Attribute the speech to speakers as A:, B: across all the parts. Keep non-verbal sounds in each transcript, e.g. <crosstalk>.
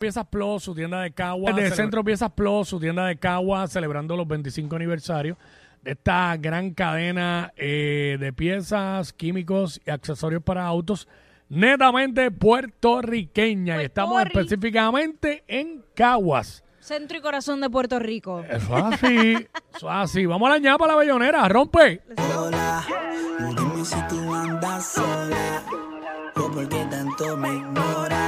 A: Piezas Plus, su tienda de Cagua. De Centro Piezas Plus, su tienda de Cagua, celebrando los 25 aniversarios de esta gran cadena eh, de piezas, químicos y accesorios para autos netamente puertorriqueña. y estamos específicamente en Caguas.
B: Centro y corazón de Puerto Rico.
A: Eso es así, eso es así. Vamos a la ñapa, la bellonera, rompe.
C: Hola, dime si tú andas sola o por qué tanto me ignoras.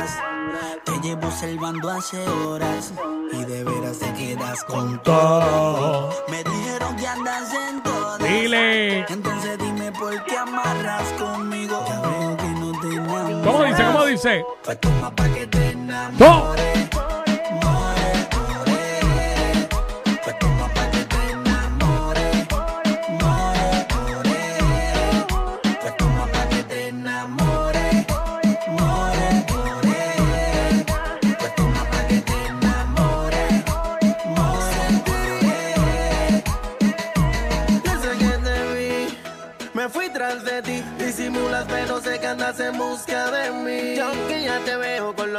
C: Te llevo salvando hace horas y de veras te quedas con todo. Me dijeron que andas en todo.
A: Dile.
C: Entonces dime por qué amarras conmigo. Ya veo que no te enamoras.
A: ¿Cómo dice? ¿Cómo dice?
C: Pues toma pa' que te enamores.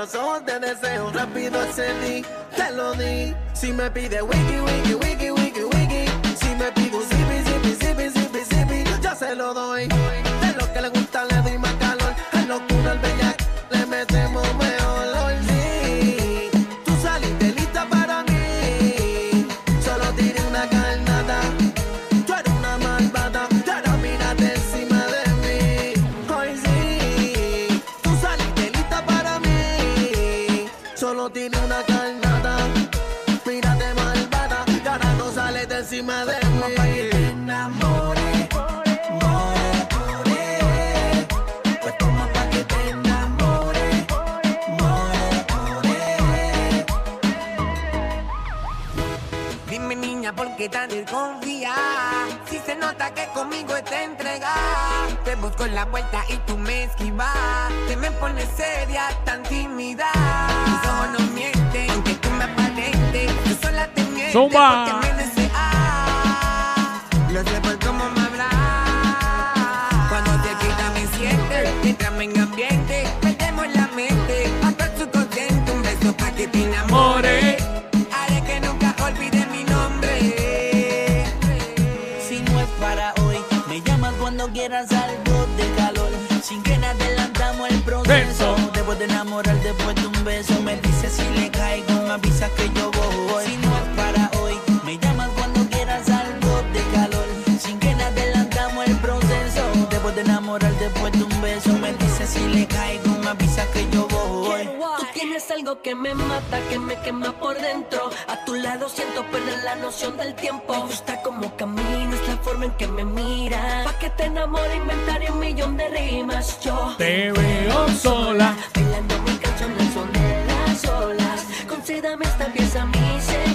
D: Los ojos de deseo, rápido accedí, te lo di. Si me pide wiki, wiki, wiki, wiki, wiki. Si me pide un zipi, zipi, zipi, zipi, zipi, yo se lo doy. De lo que le gusta le doy más calor. En locura al bellac
E: niña, ¿por qué tan desconfía? Si se nota que conmigo está entregada Te busco en la vuelta y tú me esquivas Te me pones seria, tan tímida Tus ojos no mienten, aunque tú me aparentes Tú sola te mientes
A: Zumba.
E: porque me deseas No
C: enamorar después de un beso. Me dice si le caigo, me avisa que yo voy.
F: Tú tienes algo que me mata, que me quema por dentro. A tu lado siento perder la noción del tiempo. Me gusta cómo caminas, la forma en que me miras. Pa' que te enamore, inventaré un millón de rimas. Yo
A: Te veo sola.
F: bailando mi canción al son de las olas. Concédame esta pieza, mi señora.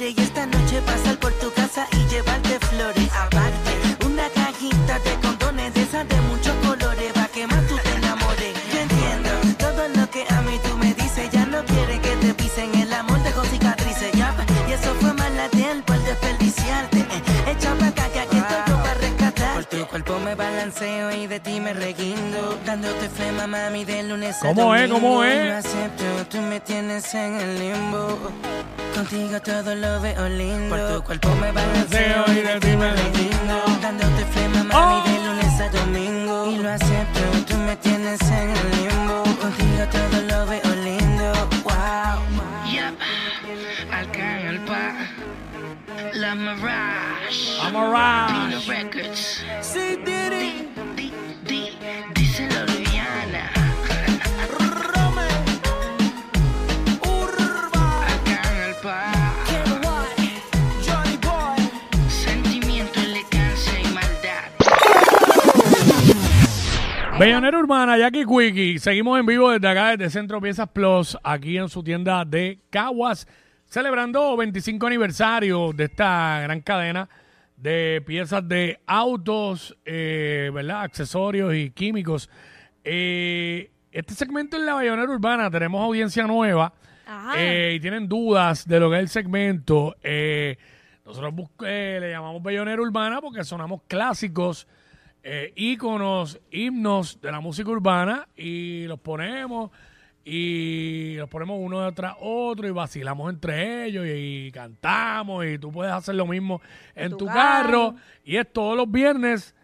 F: Y esta
C: noche pasar por tu casa y llevarte flores. Aparte, una cajita de condones de esas de muchos colores pa' que más tú te enamores. Yo entiendo todo lo que a mí tú me dices, ya no quiere que te pisen el amor dejó cicatrices, ya. Y eso fue mala de él por desperdiciarte. Eh, Echa pa' acá que aquí estoy yo para rescatar. Por tu cuerpo me balanceo y de ti me reguindo. Dándote flema, mami, de lunes a
A: ¿Cómo es?
C: domingo.
A: ¿Cómo es?
C: Lo acepto, tú me tienes en el limbo. Contigo todo lo veo lindo. Por tu cuerpo me balanceo y de ti me reguindo. Dándote flema, mami,
A: Oh.
C: de lunes a domingo. Y lo acepto, tú me tienes en el limbo. Contigo todo lo veo lindo. Wow.
G: Yep, Arcángel Pa, La Mirage,
A: I'm alright.
G: Pino Records,
D: Sí, Diddy,
A: Bellonera Urbana, Jackie Quickie. Seguimos en vivo desde acá, desde Centro Piezas Plus, aquí en su tienda de Caguas, celebrando 25 aniversario de esta gran cadena de piezas de autos, eh, ¿verdad? Accesorios y químicos. Eh, este segmento en la Bayonera Urbana tenemos audiencia nueva eh, y tienen dudas de lo que es el segmento. nosotros le llamamos Bayonera Urbana porque sonamos clásicos eh, íconos, himnos de la música urbana y los ponemos y los ponemos uno detrás otro y vacilamos entre ellos y, cantamos y tú puedes hacer lo mismo en,
B: tu, carro.
A: y es todos los viernes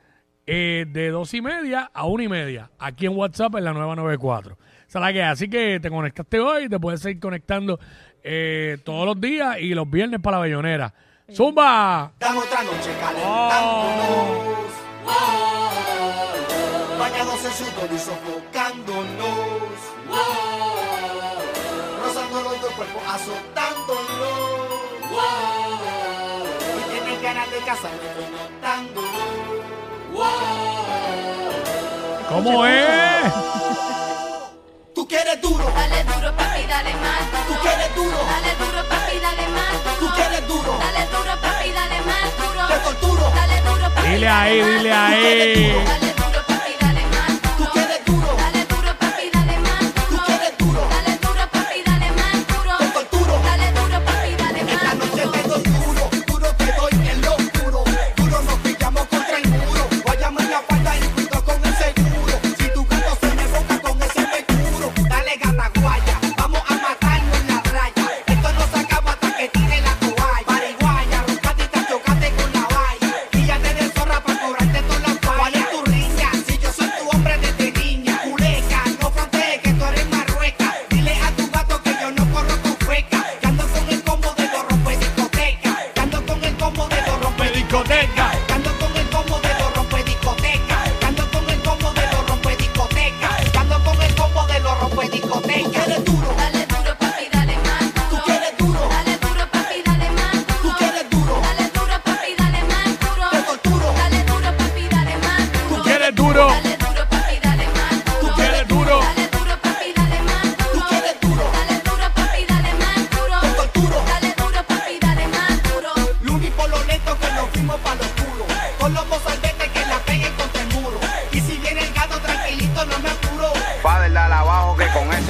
A: eh, de dos y media a una y media aquí en WhatsApp en la nueva 94 o sea, la que así que te conectaste hoy te puedes seguir conectando eh, todos los días y los viernes para la Bellonera ¡Zumba!
H: Dame otra noche calentándonos. Oh bañados en sudor y sofocándonos. Wow. Rozando los dos cuerpos, azotándonos. Wow. Y tienen ganas de casarme connotándonos.
A: ¿Cómo es?
H: Tú quieres duro.
I: Dale duro, papi, dale más.
H: Tú quieres duro.
I: Dale duro, papi, dale más.
H: Tú quieres duro.
I: Dale duro, papi, dale más. Duro. Te torturo.
A: Dile ahí, dile ahí.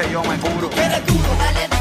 H: ese yo me
J: curo.
H: Eres.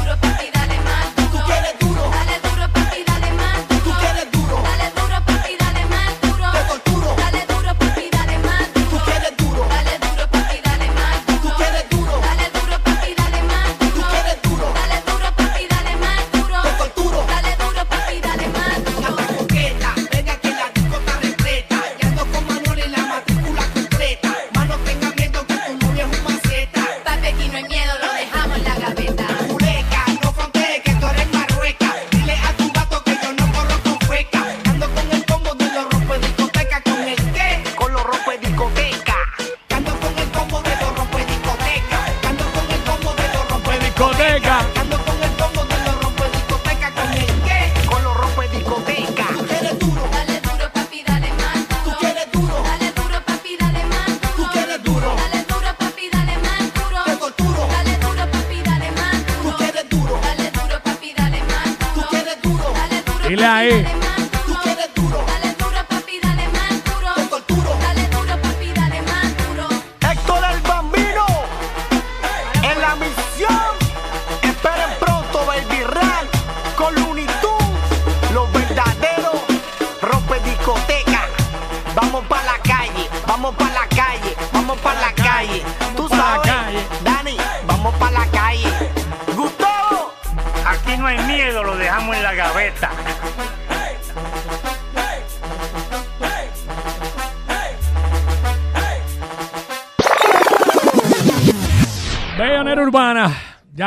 A: 还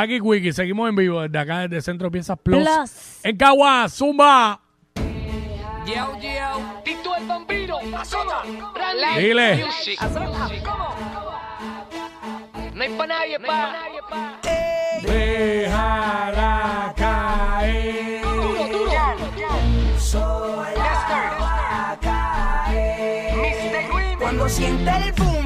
A: Jackie Quickie, seguimos en vivo desde acá, desde Centro Piezas Plus. En Cagua, Zumba.
F: Yo. Tito el
K: vampiro. Dile. No hay nadie, caer. Duro,
A: duro.
K: Cuando sienta el boom.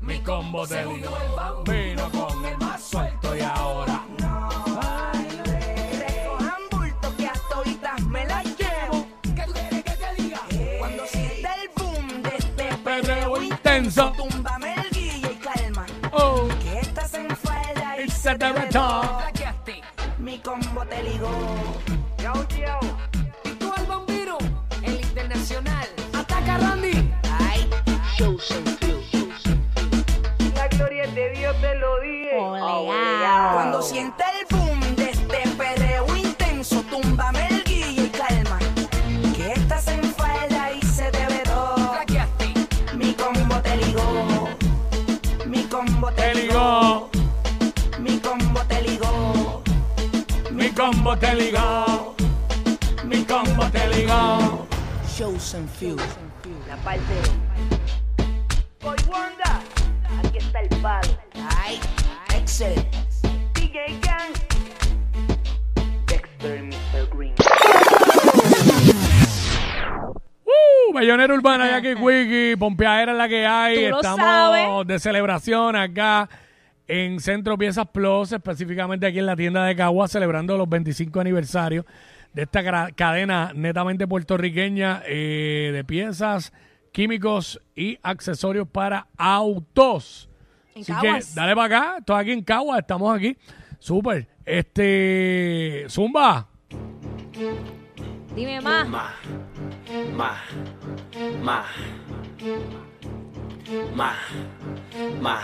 K: Mi combo
F: de
A: unió el bambino con el más suelto y ahora. No. combate
F: ligado,
K: mi
A: combate ligado.
K: Shows and Few. La parte. Soy Wanda, aquí está el palo. Ay, excelente. DJ Gang. Dexter Mr. Green.
A: Uh, Bayonera Urbana, ya que Wiki, Pompeadera es la que hay. Estamos de celebración acá en Centro Piezas Plus, específicamente aquí en la tienda de Cagua, celebrando los 25 aniversarios de esta cadena netamente puertorriqueña eh, de piezas, químicos y accesorios para autos.
B: En
A: Así
B: Caguas.
A: que dale para acá, estoy aquí en Cagua, estamos aquí. Súper. Este, Zumba.
B: Dime más.
L: Más, más, más. mà mà,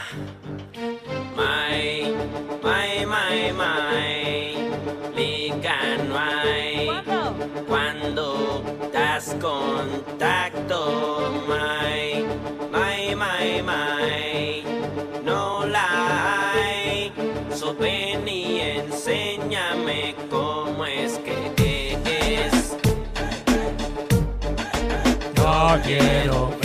L: mai mai mai mai lican
B: mai
L: quando das contacto mai. Mai mai mai, no la hay so ven y enséñame cómo es que es no quiero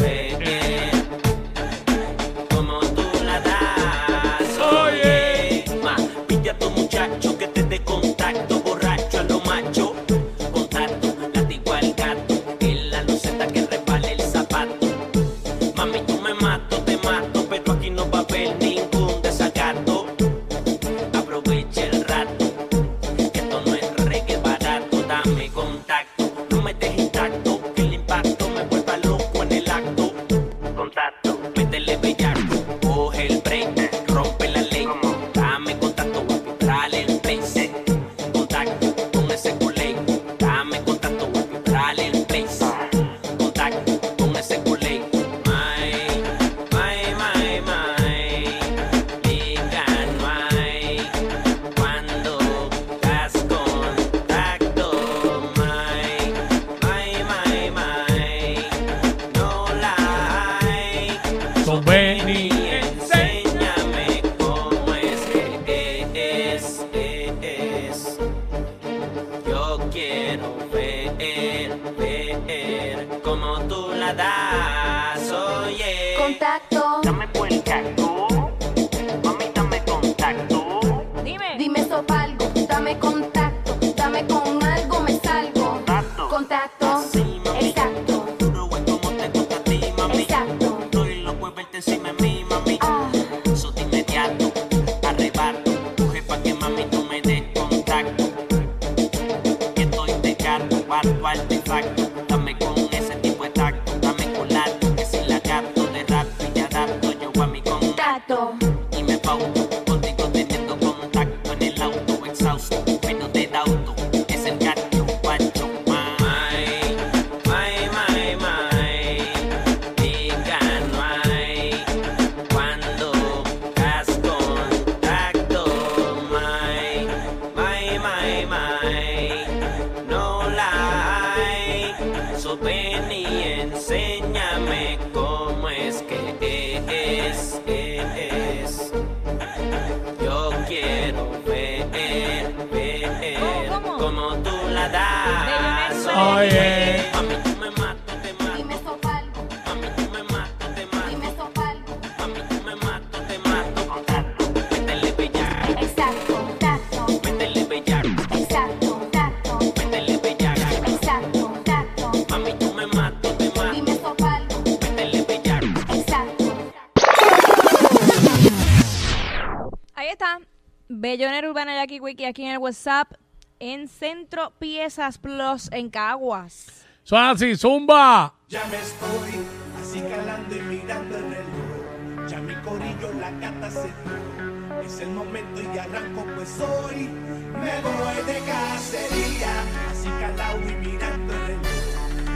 B: Bellonera Urbana Jackie Wiki aquí en el WhatsApp en Centro Piezas Plus en Caguas.
M: Son así, zumba.
N: Ya me estoy así calando y mirando el reloj. Ya mi corillo la gata se dio. Es el momento y arranco pues hoy me voy de cacería. Así calado y mirando el reloj.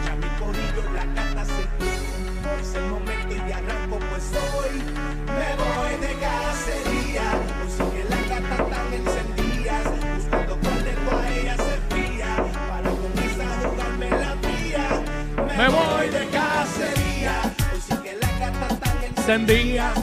N: Ya mi corillo la gata se dio. Es el momento Me voy de cacería, hoy sí que la gata está encendida.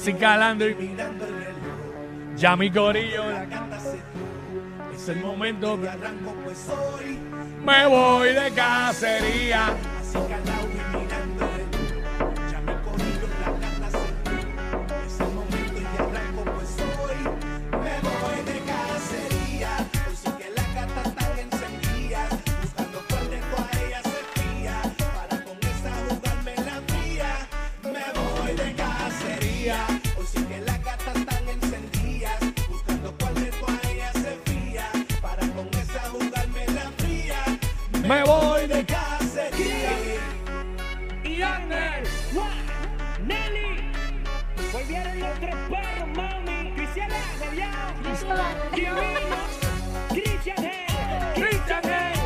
M: Así calando y
N: mirando el reloj.
M: Ya mi corillo, Es el momento
N: que arranco, pues hoy
M: me voy de cacería.
N: Me voy de casa.
O: Y Anders. Nelly. Volvieron los tres perros, mami. Cristiana, volvieron. Divino. Christian Hell. Christian Hell.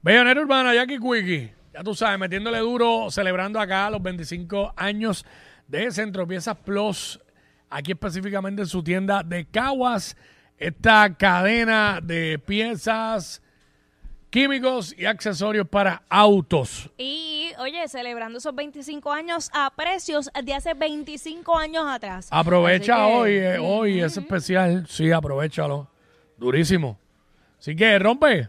M: Bellonera Urbana, Jackie Quickie, ya tú sabes, metiéndole duro, celebrando acá los 25 años de Centropiezas Plus, aquí específicamente en su tienda de Caguas. Esta cadena de piezas, químicos y accesorios para autos.
B: Y, oye, celebrando esos 25 años a precios de hace 25 años atrás.
M: Aprovecha hoy, eh, hoy es especial. Sí, aprovechalo. Durísimo. Así que rompe.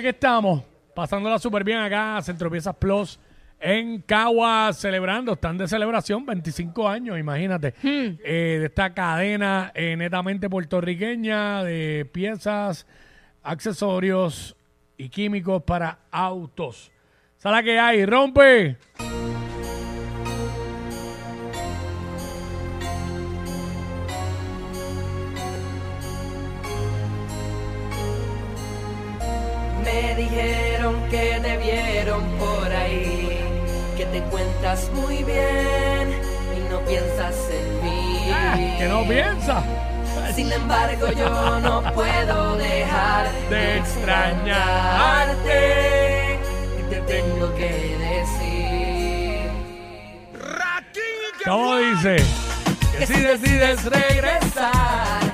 A: Aquí estamos. Pasándola súper bien acá, Centro Piezas Plus en Cagua, celebrando, están de celebración, 25 años, imagínate, eh, de esta cadena eh, netamente puertorriqueña de piezas, accesorios y químicos para autos. ¿Sabes que hay? ¡Rompe!
F: Cuentas muy bien y no piensas en mí.
A: Ah, que no piensa.
F: Sin embargo, yo no puedo dejar
A: De extrañarte.
F: y te tengo que decir
A: ¿Cómo dice?
F: que si decides regresar,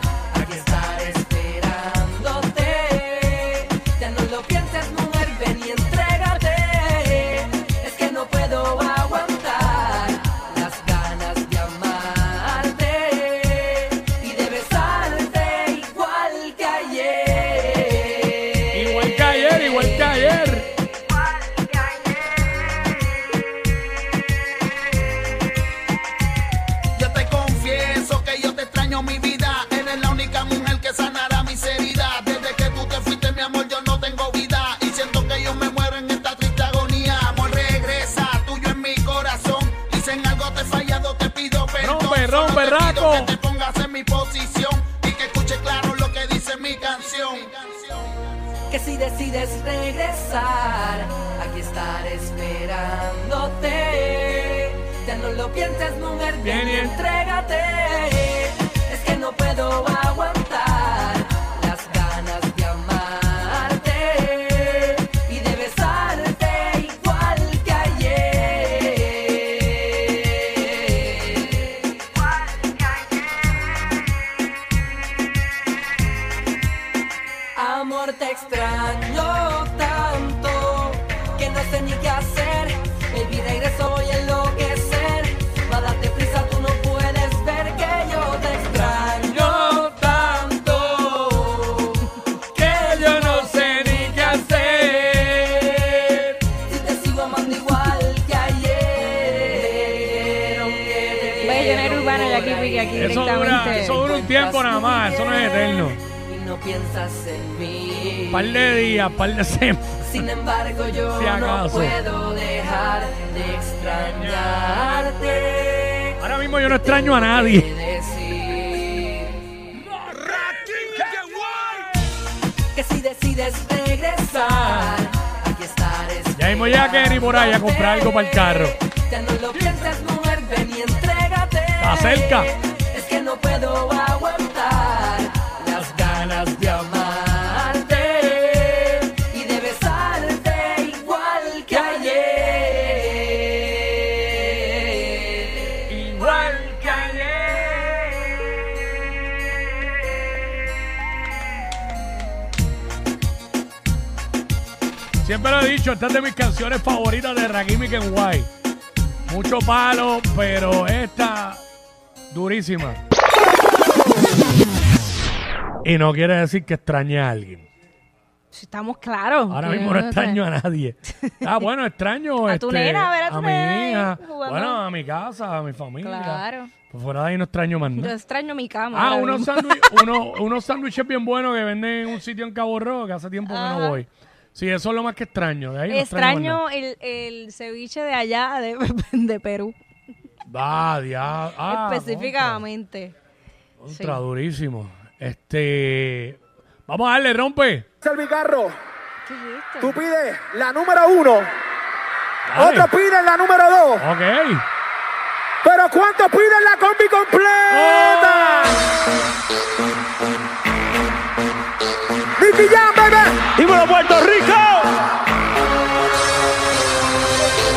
A: par de semanas.
F: Sin embargo, yo
A: Si
F: no
A: acaso.
F: puedo dejar de extrañarte.
A: Ahora mismo yo no extraño a nadie.
F: Que decir que si decides regresar, aquí estaré.
A: Ya mismo llega Kenny por ahí a comprar algo para el carro.
F: Ya no lo pienses, mujer, ven y entrégate.
A: Está cerca.
F: Es que no puedo aguantar
A: Esta es de mis canciones favoritas de Rakim y Kenway. Mucho palo, pero esta durísima. Y no quiere decir que extrañe a alguien.
B: Si estamos claros.
A: Ahora mismo no extraño a nadie. <laughs> Ah, bueno, extraño
B: A tu
A: este,
B: nena, a ver a tu
A: mi hija, a,
B: jugando.
A: bueno, a mi casa, a mi familia.
B: Claro.
A: Por fuera de ahí no extraño más
B: Yo
A: nada.
B: extraño mi cama.
A: Ah, unos sándwiches uno, unos sándwiches bien buenos que venden en un sitio en Cabo Rojo que hace tiempo que no voy. Sí, eso es lo más que extraño. De ahí no extraño.
B: el, el ceviche de allá, de, <laughs> de Perú.
A: Ah, dia- ah,
B: específicamente.
A: Contra, contra, durísimo. Este. Vamos a darle, rompe.
P: Servicarro,
B: ¿Qué es esto?
P: tú pides la número uno,
A: Dale.
P: otro pide la número dos,
A: Ok.
P: pero ¿cuántos piden la combi completa? Nicky Jam, bebé.
Q: ¡Dímelo, Puerto Rico!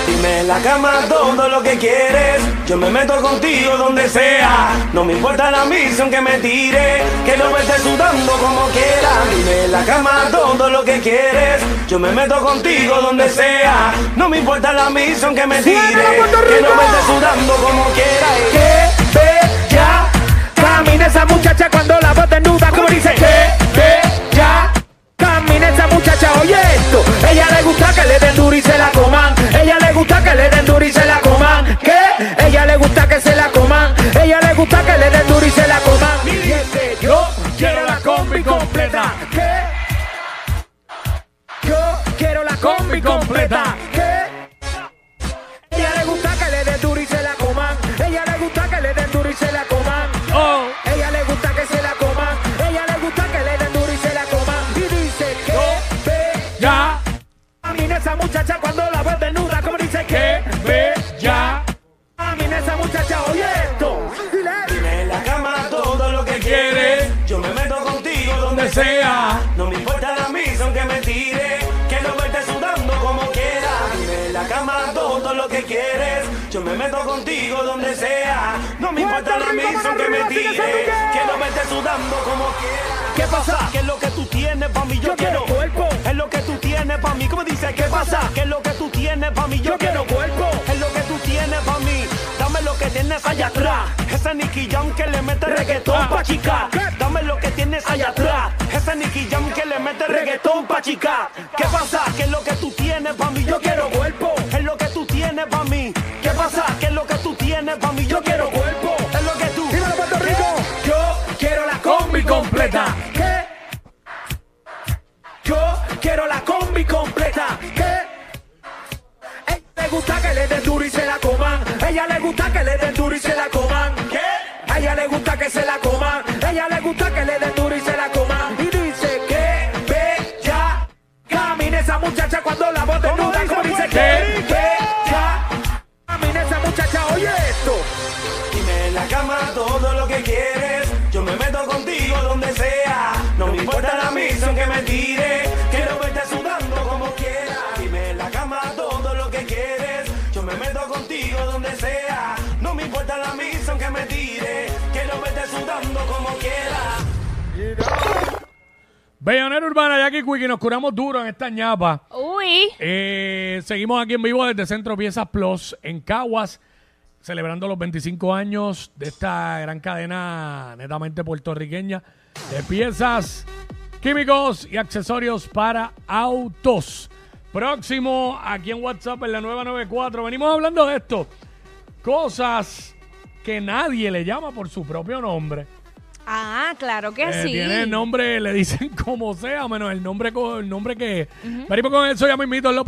L: Dime en la cama todo lo que quieres. Yo me meto contigo donde sea. No me importa la misión que me tire. Que no me esté sudando como quiera. Dime en la cama todo lo que quieres. Yo me meto contigo donde sea. No me importa la misión que me tire.
P: ¡Suénalo, Puerto
L: Que no me esté sudando como quiera.
P: Que bella camina esa muchacha cuando
L: sea. No me importa la misión que me tire. Me esté sudando como quiera.
Q: ¿Qué pasa? ¿Qué es lo que tú tienes pa' mí? Yo,
P: quiero cuerpo.
Q: Es lo que tú tienes pa' mí. ¿Cómo dice? ¿Qué pasa? ¿Qué es lo que tú tienes pa' mí?
P: Yo quiero cuerpo.
Q: Es lo que tú tienes pa' mí. Dame lo que tienes allá atrás. Ese Nicky Jam que le mete reggaetón pa' chica. Dame lo que tienes allá atrás. Ese Nicky Jam que le mete reggaetón pa' chica. ¿Qué pasa? ¿Qué es lo que tú tienes pa' mí?
P: Yo quiero cuerpo.
Q: Tienes pa' mí?
P: Yo quiero cuerpo.
Q: Es lo que tú.
P: Dímelo, Puerto Rico. Yo quiero la combi completa. ¿Qué? Yo quiero la combi completa. ¿Qué? Ella le gusta que le den duro y se la coman. Ella le gusta que le den duro y se la coman. ¿Qué? A ella le gusta que se la coman. Ella le gusta que le den duro y se la coman. Y dice que bella camina esa muchacha cuando la voz desnuda. Como dice que
L: sudando como quiera.
A: Bellonera Urbana, Jackie Quickie, nos curamos duro en esta ñapa.
B: Uy.
A: Eh, seguimos aquí en vivo desde Centro Piezas Plus en Caguas, celebrando los 25 años de esta gran cadena netamente puertorriqueña de piezas, químicos y accesorios para autos. Próximo aquí en WhatsApp en la 994. Venimos hablando de esto. Cosas que nadie le llama por su propio nombre.
B: Ah, claro que
A: Eh,
B: sí.
A: Tiene el nombre, le dicen <laughs> como sea, menos el nombre, el nombre que. Venimos con eso, ya me invito, López.